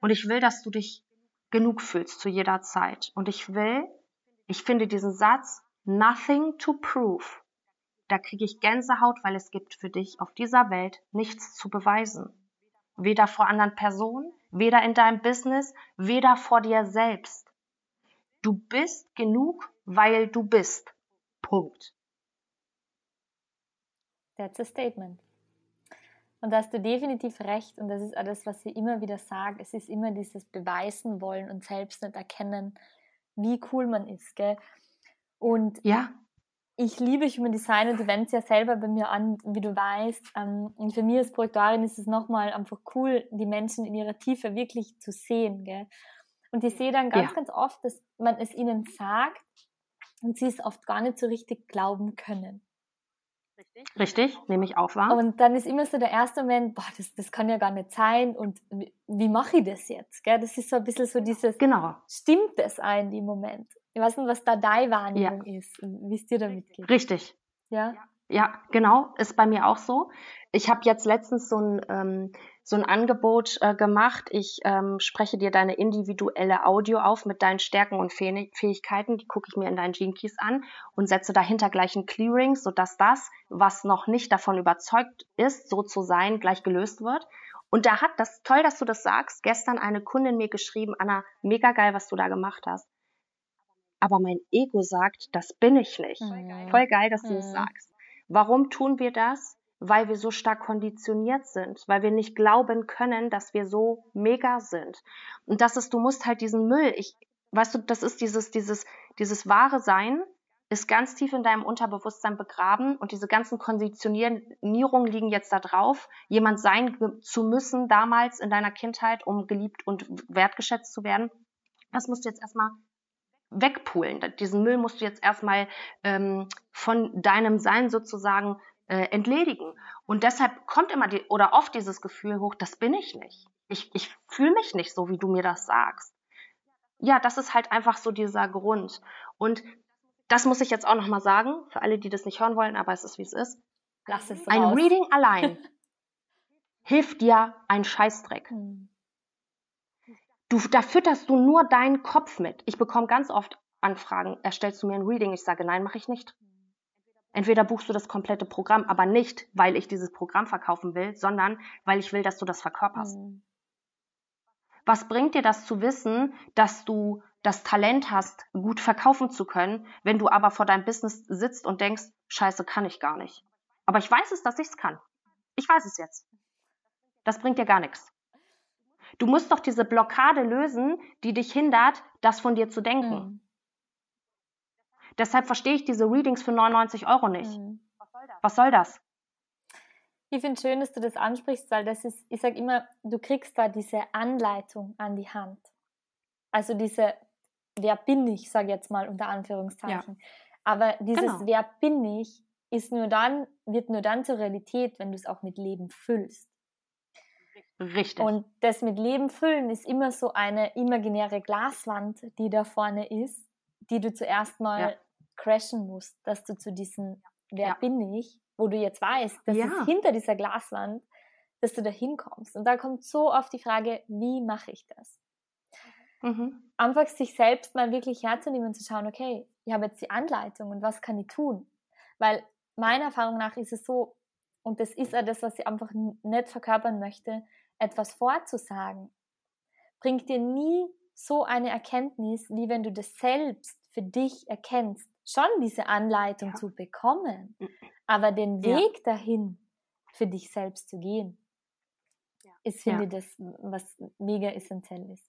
Und ich will, dass du dich genug fühlst zu jeder Zeit. Und ich will, ich finde diesen Satz, nothing to prove. Da kriege ich Gänsehaut, weil es gibt für dich auf dieser Welt nichts zu beweisen. Weder vor anderen Personen, weder in deinem Business, weder vor dir selbst. Du bist genug weil du bist. Punkt. That's a statement. Und da hast du definitiv recht und das ist alles, was ich immer wieder sage. Es ist immer dieses Beweisen wollen und selbst nicht erkennen, wie cool man ist. Gell? Und ja. ich liebe Human Design und es ja selber bei mir an, wie du weißt. Ähm, und für mich als Projektorin ist es nochmal einfach cool, die Menschen in ihrer Tiefe wirklich zu sehen. Gell? Und ich sehe dann ganz, ja. ganz oft, dass man es ihnen sagt und sie es oft gar nicht so richtig glauben können. Richtig, richtig nehme ich auch wahr. Und dann ist immer so der erste Moment, boah, das, das kann ja gar nicht sein und wie, wie mache ich das jetzt? Gell? Das ist so ein bisschen so dieses, genau. stimmt das ein im Moment? Ich weiß nicht, was da deine Wahrnehmung ja. ist und wie es dir damit geht. Richtig. Ja? Ja, genau, ist bei mir auch so. Ich habe jetzt letztens so ein, ähm, so ein Angebot äh, gemacht. Ich ähm, spreche dir deine individuelle Audio auf mit deinen Stärken und Fäh Fähigkeiten. Die gucke ich mir in deinen Gene Keys an und setze dahinter gleich ein Clearing, sodass das, was noch nicht davon überzeugt ist, so zu sein, gleich gelöst wird. Und da hat das toll, dass du das sagst. Gestern eine Kundin mir geschrieben, Anna, mega geil, was du da gemacht hast. Aber mein Ego sagt, das bin ich nicht. Mhm. Voll geil, dass du das mhm. sagst. Warum tun wir das? Weil wir so stark konditioniert sind, weil wir nicht glauben können, dass wir so mega sind. Und das ist, du musst halt diesen Müll, ich, weißt du, das ist dieses, dieses, dieses wahre Sein, ist ganz tief in deinem Unterbewusstsein begraben und diese ganzen Konditionierungen liegen jetzt da drauf, jemand sein zu müssen damals in deiner Kindheit, um geliebt und wertgeschätzt zu werden. Das musst du jetzt erstmal wegpulen. Diesen Müll musst du jetzt erstmal ähm, von deinem Sein sozusagen äh, entledigen. Und deshalb kommt immer die, oder oft dieses Gefühl hoch, das bin ich nicht. Ich, ich fühle mich nicht so, wie du mir das sagst. Ja, das ist halt einfach so dieser Grund. Und das muss ich jetzt auch nochmal sagen, für alle, die das nicht hören wollen, aber es ist, wie es ist. Lass es raus. Ein Reading allein hilft dir ein Scheißdreck. Hm. Du, da fütterst du nur deinen Kopf mit. Ich bekomme ganz oft Anfragen, erstellst du mir ein Reading? Ich sage, nein, mache ich nicht. Entweder buchst du das komplette Programm, aber nicht, weil ich dieses Programm verkaufen will, sondern weil ich will, dass du das verkörperst. Mhm. Was bringt dir das zu wissen, dass du das Talent hast, gut verkaufen zu können, wenn du aber vor deinem Business sitzt und denkst, scheiße, kann ich gar nicht. Aber ich weiß es, dass ich es kann. Ich weiß es jetzt. Das bringt dir gar nichts. Du musst doch diese Blockade lösen, die dich hindert, das von dir zu denken. Mhm. Deshalb verstehe ich diese Readings für 99 Euro nicht. Mhm. Was soll das? Ich finde schön, dass du das ansprichst, weil das ist, ich sage immer, du kriegst da diese Anleitung an die Hand. Also diese wer bin ich, sage jetzt mal unter Anführungszeichen. Ja. Aber dieses genau. wer bin ich ist nur dann, wird nur dann zur Realität, wenn du es auch mit Leben füllst. Richtig. Und das mit Leben füllen ist immer so eine imaginäre Glaswand, die da vorne ist, die du zuerst mal ja. crashen musst, dass du zu diesem Wer ja. bin ich, wo du jetzt weißt, dass ja. ist hinter dieser Glaswand, dass du da hinkommst. Und da kommt so oft die Frage, wie mache ich das? Mhm. Einfach sich selbst mal wirklich herzunehmen und zu schauen, okay, ich habe jetzt die Anleitung und was kann ich tun? Weil meiner Erfahrung nach ist es so, und das ist ja das, was ich einfach nicht verkörpern möchte, etwas vorzusagen, bringt dir nie so eine Erkenntnis, wie wenn du das selbst für dich erkennst, schon diese Anleitung ja. zu bekommen, aber den Weg ja. dahin für dich selbst zu gehen, ist, finde ich, das, was mega essentiell ist.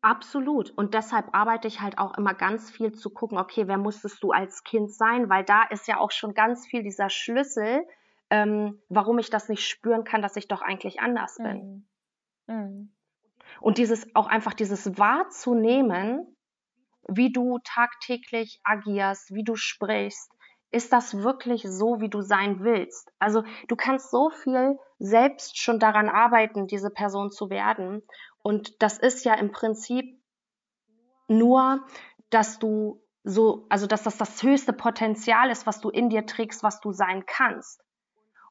Absolut. Und deshalb arbeite ich halt auch immer ganz viel zu gucken, okay, wer musstest du als Kind sein? Weil da ist ja auch schon ganz viel dieser Schlüssel, ähm, warum ich das nicht spüren kann, dass ich doch eigentlich anders bin. Mhm. Mhm. Und dieses auch einfach dieses wahrzunehmen, wie du tagtäglich agierst, wie du sprichst, ist das wirklich so, wie du sein willst? Also du kannst so viel selbst schon daran arbeiten, diese Person zu werden. Und das ist ja im Prinzip nur, dass du so, also dass das das höchste Potenzial ist, was du in dir trägst, was du sein kannst.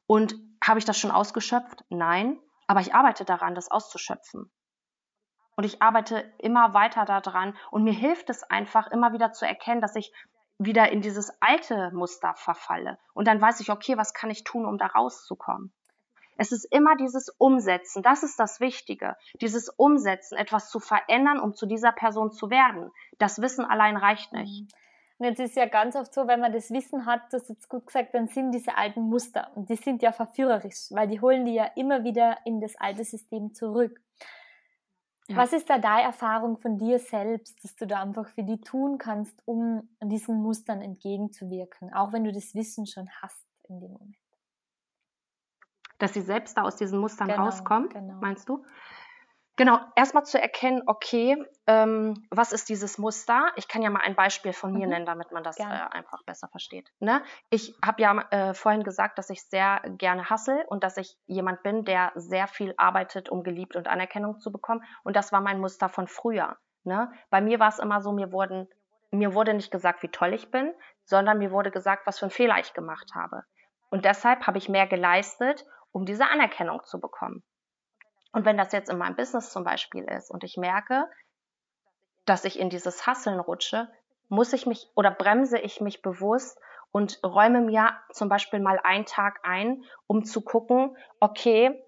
Und habe ich das schon ausgeschöpft? Nein, aber ich arbeite daran, das auszuschöpfen. Und ich arbeite immer weiter daran und mir hilft es einfach immer wieder zu erkennen, dass ich wieder in dieses alte Muster verfalle. Und dann weiß ich, okay, was kann ich tun, um da rauszukommen? Es ist immer dieses Umsetzen, das ist das Wichtige. Dieses Umsetzen, etwas zu verändern, um zu dieser Person zu werden. Das Wissen allein reicht nicht. Und jetzt ist ja ganz oft so, wenn man das Wissen hat, das jetzt gut gesagt, dann sind diese alten Muster und die sind ja verführerisch, weil die holen die ja immer wieder in das alte System zurück. Ja. Was ist da deine Erfahrung von dir selbst, dass du da einfach für die tun kannst, um diesen Mustern entgegenzuwirken, auch wenn du das Wissen schon hast in dem Moment? dass sie selbst da aus diesen Mustern genau, rauskommen, genau. meinst du? Genau, erstmal zu erkennen, okay, ähm, was ist dieses Muster? Ich kann ja mal ein Beispiel von mir mhm. nennen, damit man das äh, einfach besser versteht. Ne? Ich habe ja äh, vorhin gesagt, dass ich sehr gerne hassel und dass ich jemand bin, der sehr viel arbeitet, um geliebt und Anerkennung zu bekommen. Und das war mein Muster von früher. Ne? Bei mir war es immer so, mir wurden mir wurde nicht gesagt, wie toll ich bin, sondern mir wurde gesagt, was für einen Fehler ich gemacht habe. Und deshalb habe ich mehr geleistet um diese Anerkennung zu bekommen. Und wenn das jetzt in meinem Business zum Beispiel ist und ich merke, dass ich in dieses Hasseln rutsche, muss ich mich oder bremse ich mich bewusst und räume mir zum Beispiel mal einen Tag ein, um zu gucken, okay,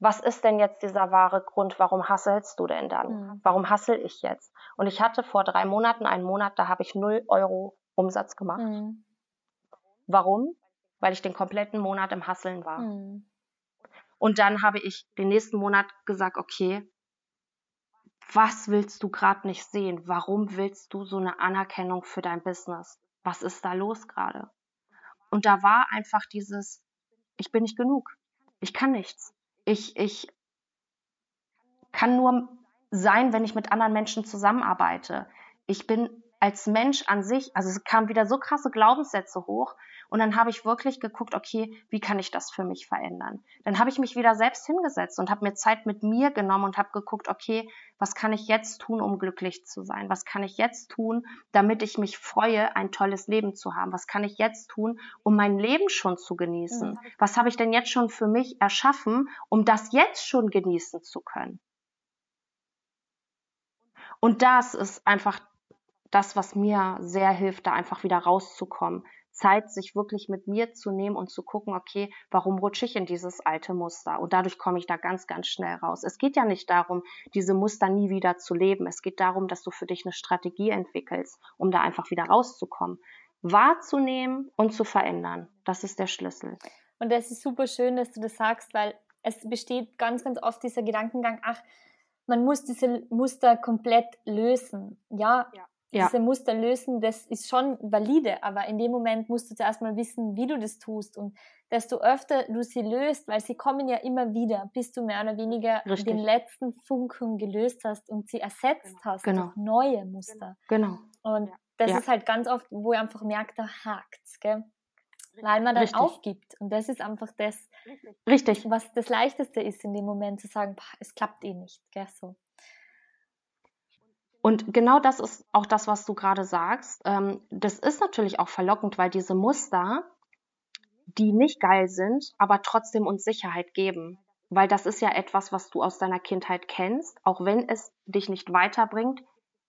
was ist denn jetzt dieser wahre Grund, warum hasselst du denn dann? Mhm. Warum hassel ich jetzt? Und ich hatte vor drei Monaten einen Monat, da habe ich null Euro Umsatz gemacht. Mhm. Warum? Weil ich den kompletten Monat im Hasseln war. Mhm. Und dann habe ich den nächsten Monat gesagt, okay, was willst du gerade nicht sehen? Warum willst du so eine Anerkennung für dein Business? Was ist da los gerade? Und da war einfach dieses, ich bin nicht genug. Ich kann nichts. Ich, ich kann nur sein, wenn ich mit anderen Menschen zusammenarbeite. Ich bin als Mensch an sich, also es kamen wieder so krasse Glaubenssätze hoch und dann habe ich wirklich geguckt, okay, wie kann ich das für mich verändern? Dann habe ich mich wieder selbst hingesetzt und habe mir Zeit mit mir genommen und habe geguckt, okay, was kann ich jetzt tun, um glücklich zu sein? Was kann ich jetzt tun, damit ich mich freue, ein tolles Leben zu haben? Was kann ich jetzt tun, um mein Leben schon zu genießen? Mhm. Was habe ich denn jetzt schon für mich erschaffen, um das jetzt schon genießen zu können? Und das ist einfach das, was mir sehr hilft, da einfach wieder rauszukommen. Zeit, sich wirklich mit mir zu nehmen und zu gucken, okay, warum rutsche ich in dieses alte Muster? Und dadurch komme ich da ganz, ganz schnell raus. Es geht ja nicht darum, diese Muster nie wieder zu leben. Es geht darum, dass du für dich eine Strategie entwickelst, um da einfach wieder rauszukommen. Wahrzunehmen und zu verändern. Das ist der Schlüssel. Und das ist super schön, dass du das sagst, weil es besteht ganz, ganz oft dieser Gedankengang, ach, man muss diese Muster komplett lösen. Ja, ja ja. diese Muster lösen, das ist schon valide, aber in dem Moment musst du zuerst mal wissen, wie du das tust. Und desto öfter du sie löst, weil sie kommen ja immer wieder, bis du mehr oder weniger Richtig. den letzten Funken gelöst hast und sie ersetzt genau. hast genau. durch neue Muster. Genau. Und das ja. ist halt ganz oft, wo ich einfach merke, da hakt's, gell? Weil man dann Richtig. aufgibt. Und das ist einfach das, Richtig. was das Leichteste ist in dem Moment zu sagen, es klappt eh nicht, gell? So. Und genau das ist auch das, was du gerade sagst. Ähm, das ist natürlich auch verlockend, weil diese Muster, die nicht geil sind, aber trotzdem uns Sicherheit geben. Weil das ist ja etwas, was du aus deiner Kindheit kennst. Auch wenn es dich nicht weiterbringt,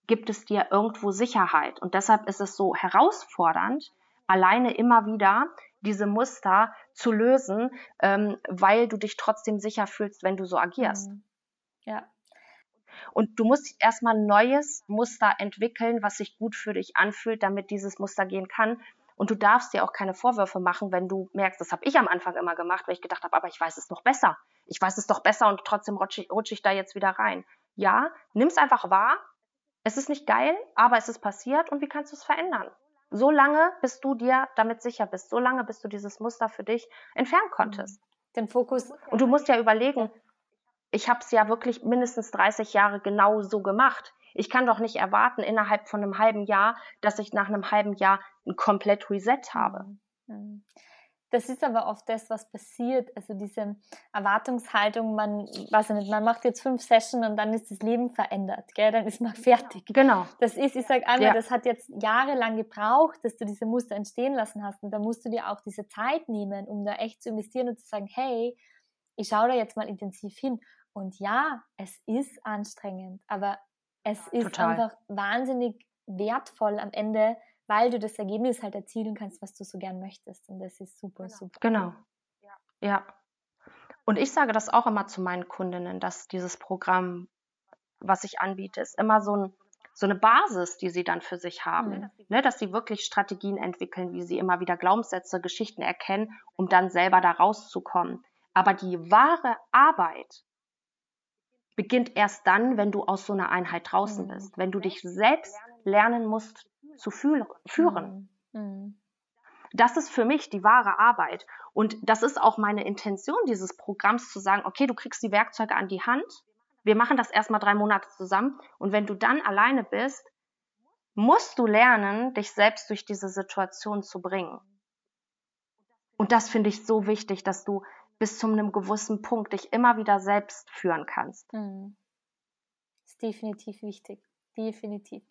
gibt es dir irgendwo Sicherheit. Und deshalb ist es so herausfordernd, alleine immer wieder diese Muster zu lösen, ähm, weil du dich trotzdem sicher fühlst, wenn du so agierst. Mhm. Ja, und du musst erstmal ein neues Muster entwickeln, was sich gut für dich anfühlt, damit dieses Muster gehen kann. Und du darfst dir auch keine Vorwürfe machen, wenn du merkst, das habe ich am Anfang immer gemacht, weil ich gedacht habe, aber ich weiß es doch besser. Ich weiß es doch besser und trotzdem rutsche ich, rutsch ich da jetzt wieder rein. Ja, nimm es einfach wahr. Es ist nicht geil, aber es ist passiert und wie kannst du es verändern? So lange, bis du dir damit sicher bist, so lange, bis du dieses Muster für dich entfernen konntest. Den Fokus. Und du musst ja überlegen, ich habe es ja wirklich mindestens 30 Jahre genau so gemacht. Ich kann doch nicht erwarten innerhalb von einem halben Jahr, dass ich nach einem halben Jahr ein komplett Reset habe. Mhm. Das ist aber oft das, was passiert. Also diese Erwartungshaltung, man, weiß ich nicht, man macht jetzt fünf Sessions und dann ist das Leben verändert, gell? dann ist man fertig. Genau. Das ist, ich sage einmal, ja. das hat jetzt jahrelang gebraucht, dass du diese Muster entstehen lassen hast. Und da musst du dir auch diese Zeit nehmen, um da echt zu investieren und zu sagen, hey, ich schaue da jetzt mal intensiv hin. Und ja, es ist anstrengend, aber es ist Total. einfach wahnsinnig wertvoll am Ende, weil du das Ergebnis halt erzielen kannst, was du so gern möchtest. Und das ist super, genau. super. Genau. Ja. ja. Und ich sage das auch immer zu meinen Kundinnen, dass dieses Programm, was ich anbiete, ist immer so, ein, so eine Basis, die sie dann für sich haben. Mhm. Ne, dass sie wirklich Strategien entwickeln, wie sie immer wieder Glaubenssätze, Geschichten erkennen, um dann selber da rauszukommen. Aber die wahre Arbeit, beginnt erst dann, wenn du aus so einer Einheit draußen mhm. bist, wenn du dich selbst lernen musst zu führen. Mhm. mhm. Das ist für mich die wahre Arbeit. Und das ist auch meine Intention dieses Programms zu sagen, okay, du kriegst die Werkzeuge an die Hand. Wir machen das erstmal drei Monate zusammen. Und wenn du dann alleine bist, musst du lernen, dich selbst durch diese Situation zu bringen. Und das finde ich so wichtig, dass du bis zu einem gewissen Punkt dich immer wieder selbst führen kannst. Mhm. ist definitiv wichtig. Definitiv.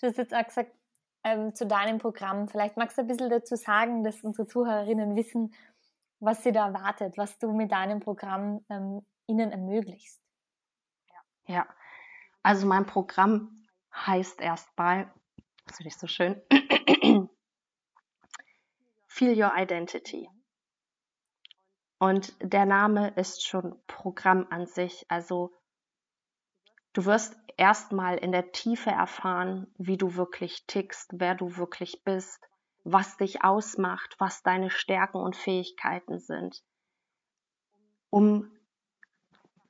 Du hast jetzt auch gesagt, ähm, zu deinem Programm. Vielleicht magst du ein bisschen dazu sagen, dass unsere Zuhörerinnen wissen, was sie da erwartet, was du mit deinem Programm ähm, ihnen ermöglichst. Ja, also mein Programm heißt erstmal, das finde ich so schön, Feel Your Identity. Und der Name ist schon Programm an sich. Also du wirst erstmal in der Tiefe erfahren, wie du wirklich tickst, wer du wirklich bist, was dich ausmacht, was deine Stärken und Fähigkeiten sind, um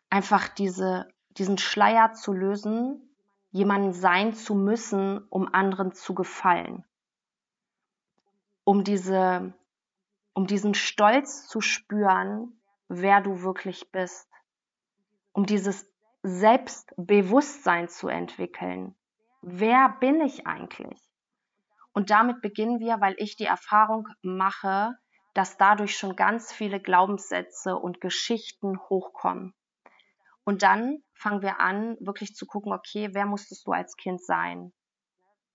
einfach diese, diesen Schleier zu lösen, jemanden sein zu müssen, um anderen zu gefallen, um diese, um diesen Stolz zu spüren, wer du wirklich bist, um dieses Selbstbewusstsein zu entwickeln. Wer bin ich eigentlich? Und damit beginnen wir, weil ich die Erfahrung mache, dass dadurch schon ganz viele Glaubenssätze und Geschichten hochkommen. Und dann fangen wir an, wirklich zu gucken, okay, wer musstest du als Kind sein?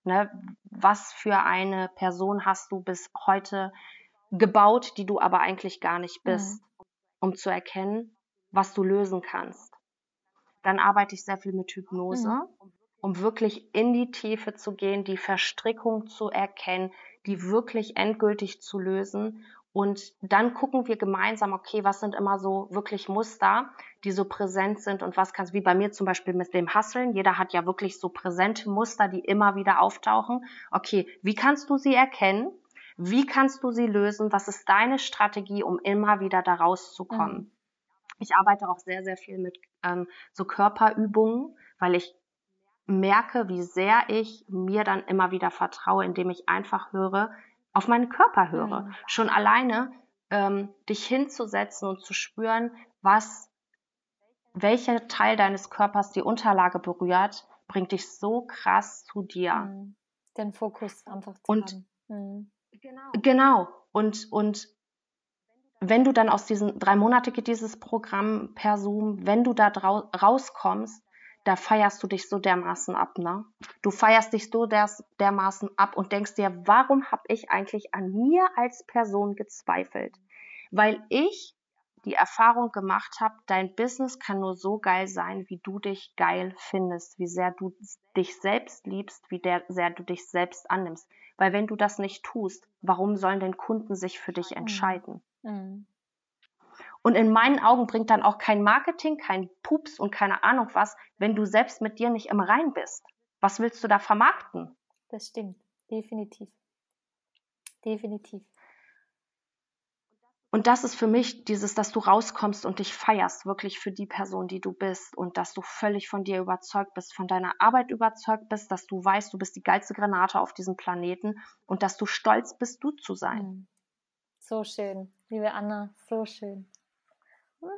Ne? Was für eine Person hast du bis heute gebaut, die du aber eigentlich gar nicht bist, mhm. um zu erkennen, was du lösen kannst. Dann arbeite ich sehr viel mit Hypnose, mhm. um wirklich in die Tiefe zu gehen, die Verstrickung zu erkennen, die wirklich endgültig zu lösen. Und dann gucken wir gemeinsam, okay, was sind immer so wirklich Muster, die so präsent sind und was kannst, wie bei mir zum Beispiel mit dem Hasseln. Jeder hat ja wirklich so präsente Muster, die immer wieder auftauchen. Okay, wie kannst du sie erkennen? Wie kannst du sie lösen? Was ist deine Strategie, um immer wieder da rauszukommen? Mhm. Ich arbeite auch sehr, sehr viel mit ähm, so Körperübungen, weil ich merke, wie sehr ich mir dann immer wieder vertraue, indem ich einfach höre, auf meinen Körper höre. Mhm. Schon alleine ähm, dich hinzusetzen und zu spüren, was, welcher Teil deines Körpers die Unterlage berührt, bringt dich so krass zu dir. Mhm. Den Fokus einfach zu und, haben. Mhm. Genau. Genau. Und, und wenn du dann aus diesen drei Monate geht dieses Programm per Zoom, wenn du da rauskommst, da feierst du dich so dermaßen ab, ne? Du feierst dich so der, dermaßen ab und denkst dir, warum habe ich eigentlich an mir als Person gezweifelt? Weil ich die Erfahrung gemacht habe, dein Business kann nur so geil sein, wie du dich geil findest, wie sehr du dich selbst liebst, wie der, sehr du dich selbst annimmst. Weil wenn du das nicht tust, warum sollen denn Kunden sich für dich mhm. entscheiden? Mhm. Und in meinen Augen bringt dann auch kein Marketing, kein Pups und keine Ahnung was, wenn du selbst mit dir nicht im Rein bist. Was willst du da vermarkten? Das stimmt, definitiv. Definitiv. Und das ist für mich dieses, dass du rauskommst und dich feierst, wirklich für die Person, die du bist und dass du völlig von dir überzeugt bist, von deiner Arbeit überzeugt bist, dass du weißt, du bist die geilste Granate auf diesem Planeten und dass du stolz bist, du zu sein. Hm. So schön, liebe Anna, so schön. Hm?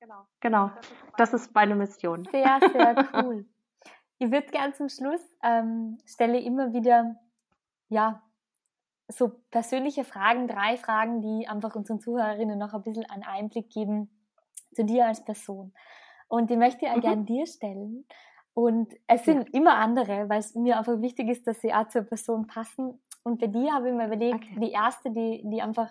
Genau. Genau, das ist meine Mission. Sehr, sehr cool. ich würde gerne zum Schluss ähm, stelle immer wieder ja so persönliche Fragen, drei Fragen, die einfach unseren Zuhörerinnen noch ein bisschen einen Einblick geben zu dir als Person. Und die möchte ich auch mhm. gerne dir stellen. Und es sind ja. immer andere, weil es mir einfach wichtig ist, dass sie auch zur Person passen. Und bei dir habe ich mir überlegt, okay. die erste, die, die einfach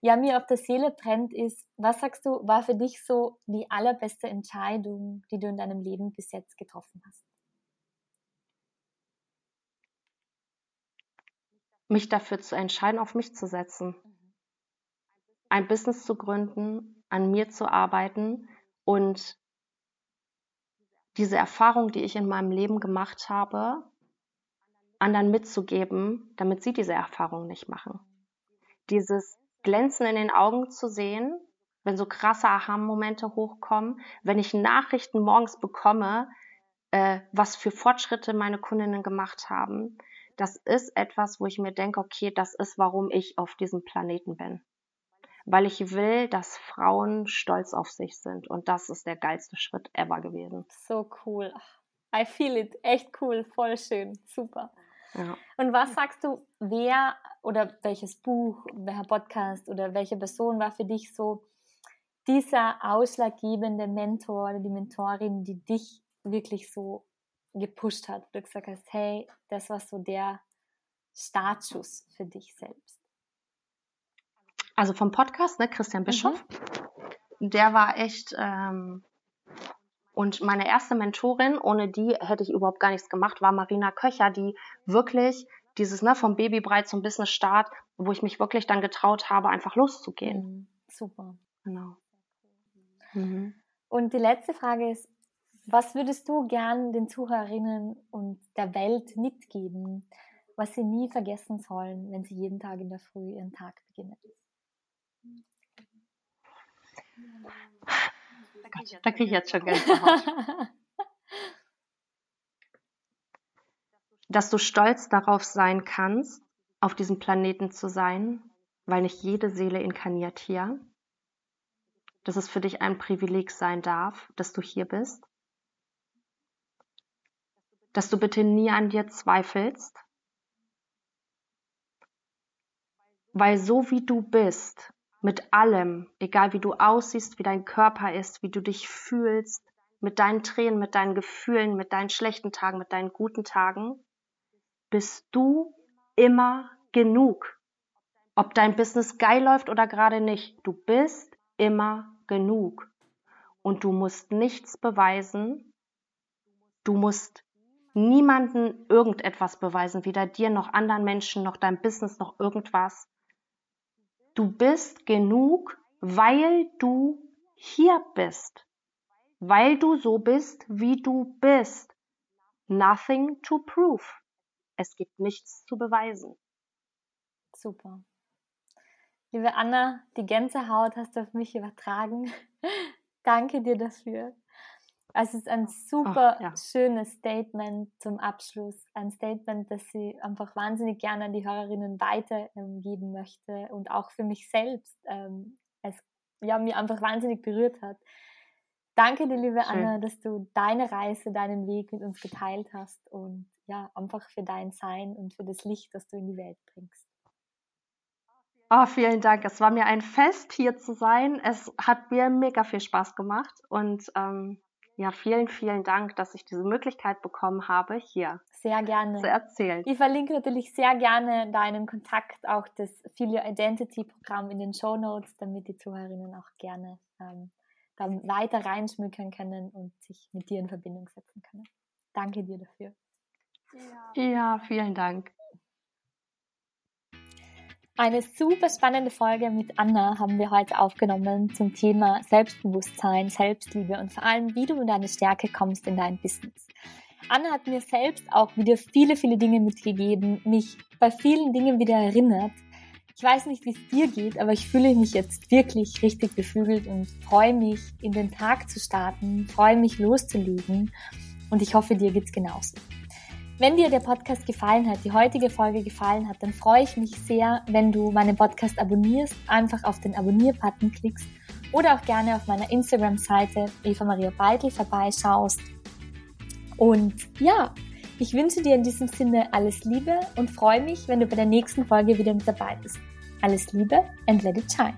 ja, mir auf der Seele brennt, ist, was sagst du, war für dich so die allerbeste Entscheidung, die du in deinem Leben bis jetzt getroffen hast? Mich dafür zu entscheiden, auf mich zu setzen. Ein Business zu gründen, an mir zu arbeiten und diese Erfahrung, die ich in meinem Leben gemacht habe, anderen mitzugeben, damit sie diese Erfahrung nicht machen. Dieses Glänzen in den Augen zu sehen, wenn so krasse Aha-Momente hochkommen, wenn ich Nachrichten morgens bekomme, äh, was für Fortschritte meine Kundinnen gemacht haben, das ist etwas, wo ich mir denke, okay, das ist, warum ich auf diesem Planeten bin. Weil ich will, dass Frauen stolz auf sich sind. Und das ist der geilste Schritt ever gewesen. So cool. I feel it. Echt cool. Voll schön. Super. Ja. Und was sagst du, wer oder welches Buch, welcher Podcast oder welche Person war für dich so dieser ausschlaggebende Mentor oder die Mentorin, die dich wirklich so gepusht hat, wo du gesagt hast, hey, das war so der Startschuss für dich selbst? Also vom Podcast, ne, Christian Bischof, mhm. der war echt, ähm, und meine erste Mentorin, ohne die hätte ich überhaupt gar nichts gemacht, war Marina Köcher, die wirklich dieses, ne, vom Babybreit zum Business Start, wo ich mich wirklich dann getraut habe, einfach loszugehen. Mhm. Super. Genau. Mhm. Und die letzte Frage ist, was würdest du gern den Zuhörerinnen und der Welt mitgeben, was sie nie vergessen sollen, wenn sie jeden Tag in der Früh ihren Tag beginnen? Da kriege ich jetzt schon Gänsehaut. Dass du stolz darauf sein kannst, auf diesem Planeten zu sein, weil nicht jede Seele inkarniert hier. Dass es für dich ein Privileg sein darf, dass du hier bist. Dass du bitte nie an dir zweifelst. Weil so wie du bist, mit allem, egal wie du aussiehst, wie dein Körper ist, wie du dich fühlst, mit deinen Tränen, mit deinen Gefühlen, mit deinen schlechten Tagen, mit deinen guten Tagen, bist du immer genug. Ob dein Business geil läuft oder gerade nicht, du bist immer genug. Und du musst nichts beweisen. Du musst niemanden irgendetwas beweisen, weder dir noch anderen Menschen, noch deinem Business, noch irgendwas. Du bist genug, weil du hier bist. Weil du so bist, wie du bist. Nothing to prove. Es gibt nichts zu beweisen. Super. Liebe Anna, die Gänsehaut hast du auf mich übertragen. Danke dir dafür. Es ist ein super Ach, ja. schönes Statement zum Abschluss. Ein Statement, das sie einfach wahnsinnig gerne an die Hörerinnen weitergeben ähm, möchte und auch für mich selbst ähm, es ja, mir einfach wahnsinnig berührt hat. Danke dir, liebe Schön. Anna, dass du deine Reise, deinen Weg mit uns geteilt hast und ja, einfach für dein Sein und für das Licht, das du in die Welt bringst. Oh, vielen Dank. Es war mir ein Fest, hier zu sein. Es hat mir mega viel Spaß gemacht und ähm, ja, vielen, vielen Dank, dass ich diese Möglichkeit bekommen habe, hier sehr gerne zu erzählen. Ich verlinke natürlich sehr gerne deinen Kontakt, auch das Feel Your Identity Programm in den Show Notes, damit die Zuhörerinnen auch gerne ähm, da weiter reinschmückern können und sich mit dir in Verbindung setzen können. Danke dir dafür. Ja, ja vielen Dank. Eine super spannende Folge mit Anna haben wir heute aufgenommen zum Thema Selbstbewusstsein, Selbstliebe und vor allem, wie du in deine Stärke kommst in dein Business. Anna hat mir selbst auch wieder viele, viele Dinge mitgegeben, mich bei vielen Dingen wieder erinnert. Ich weiß nicht, wie es dir geht, aber ich fühle mich jetzt wirklich richtig beflügelt und freue mich, in den Tag zu starten, freue mich loszulegen und ich hoffe, dir geht's genauso. Wenn dir der Podcast gefallen hat, die heutige Folge gefallen hat, dann freue ich mich sehr, wenn du meinen Podcast abonnierst, einfach auf den Abonnier-Button klickst oder auch gerne auf meiner Instagram-Seite Eva Maria Beitel vorbeischaust. Und ja, ich wünsche dir in diesem Sinne alles Liebe und freue mich, wenn du bei der nächsten Folge wieder mit dabei bist. Alles Liebe and let it shine.